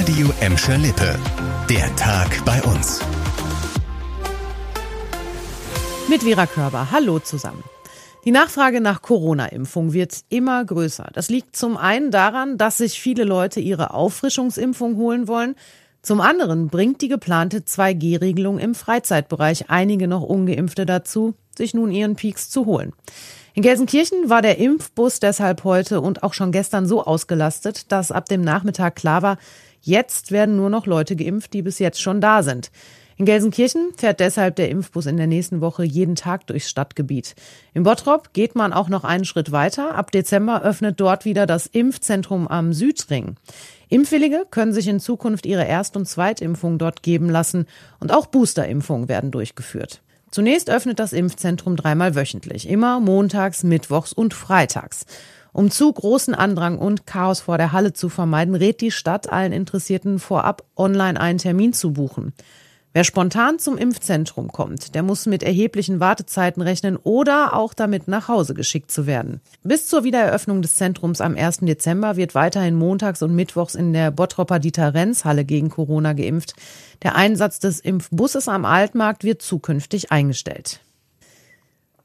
Radio Emscher Lippe. Der Tag bei uns. Mit Vera Körber. Hallo zusammen. Die Nachfrage nach Corona-Impfung wird immer größer. Das liegt zum einen daran, dass sich viele Leute ihre Auffrischungsimpfung holen wollen. Zum anderen bringt die geplante 2G-Regelung im Freizeitbereich einige noch ungeimpfte dazu, sich nun ihren Peaks zu holen. In Gelsenkirchen war der Impfbus deshalb heute und auch schon gestern so ausgelastet, dass ab dem Nachmittag klar war, jetzt werden nur noch Leute geimpft, die bis jetzt schon da sind. In Gelsenkirchen fährt deshalb der Impfbus in der nächsten Woche jeden Tag durchs Stadtgebiet. In Bottrop geht man auch noch einen Schritt weiter. Ab Dezember öffnet dort wieder das Impfzentrum am Südring. Impfwillige können sich in Zukunft ihre Erst- und Zweitimpfung dort geben lassen und auch Boosterimpfungen werden durchgeführt. Zunächst öffnet das Impfzentrum dreimal wöchentlich, immer montags, mittwochs und freitags. Um zu großen Andrang und Chaos vor der Halle zu vermeiden, rät die Stadt allen Interessierten vorab online einen Termin zu buchen. Wer spontan zum Impfzentrum kommt, der muss mit erheblichen Wartezeiten rechnen oder auch damit nach Hause geschickt zu werden. Bis zur Wiedereröffnung des Zentrums am 1. Dezember wird weiterhin montags und mittwochs in der Bottropper Dieter-Renz-Halle gegen Corona geimpft. Der Einsatz des Impfbusses am Altmarkt wird zukünftig eingestellt.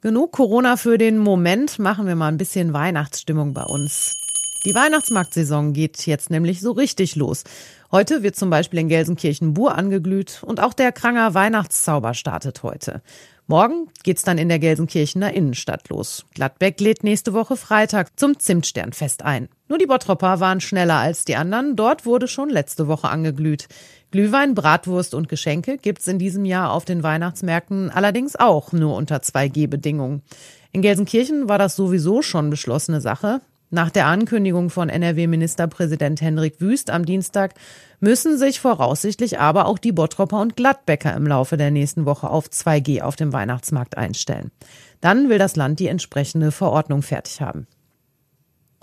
Genug Corona für den Moment, machen wir mal ein bisschen Weihnachtsstimmung bei uns. Die Weihnachtsmarktsaison geht jetzt nämlich so richtig los. Heute wird zum Beispiel in Gelsenkirchen Bur angeglüht und auch der Kranger Weihnachtszauber startet heute. Morgen geht's dann in der Gelsenkirchener Innenstadt los. Gladbeck lädt nächste Woche Freitag zum Zimtsternfest ein. Nur die Bottropper waren schneller als die anderen. Dort wurde schon letzte Woche angeglüht. Glühwein, Bratwurst und Geschenke gibt's in diesem Jahr auf den Weihnachtsmärkten allerdings auch nur unter 2G-Bedingungen. In Gelsenkirchen war das sowieso schon beschlossene Sache. Nach der Ankündigung von NRW-Ministerpräsident Henrik Wüst am Dienstag müssen sich voraussichtlich aber auch die Bottropper und Gladbecker im Laufe der nächsten Woche auf 2G auf dem Weihnachtsmarkt einstellen. Dann will das Land die entsprechende Verordnung fertig haben.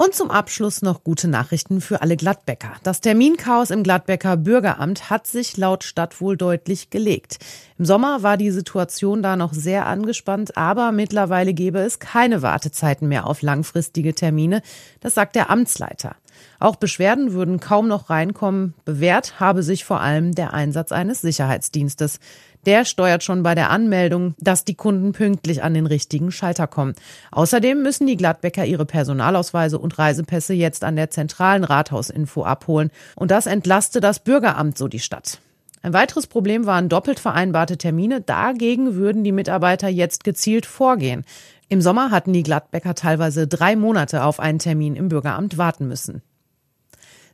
Und zum Abschluss noch gute Nachrichten für alle Gladbecker. Das Terminchaos im Gladbecker Bürgeramt hat sich laut Stadt wohl deutlich gelegt. Im Sommer war die Situation da noch sehr angespannt, aber mittlerweile gäbe es keine Wartezeiten mehr auf langfristige Termine. Das sagt der Amtsleiter. Auch Beschwerden würden kaum noch reinkommen. Bewährt habe sich vor allem der Einsatz eines Sicherheitsdienstes. Der steuert schon bei der Anmeldung, dass die Kunden pünktlich an den richtigen Schalter kommen. Außerdem müssen die Gladbecker ihre Personalausweise und Reisepässe jetzt an der zentralen Rathausinfo abholen. Und das entlaste das Bürgeramt so die Stadt. Ein weiteres Problem waren doppelt vereinbarte Termine. Dagegen würden die Mitarbeiter jetzt gezielt vorgehen. Im Sommer hatten die Gladbecker teilweise drei Monate auf einen Termin im Bürgeramt warten müssen.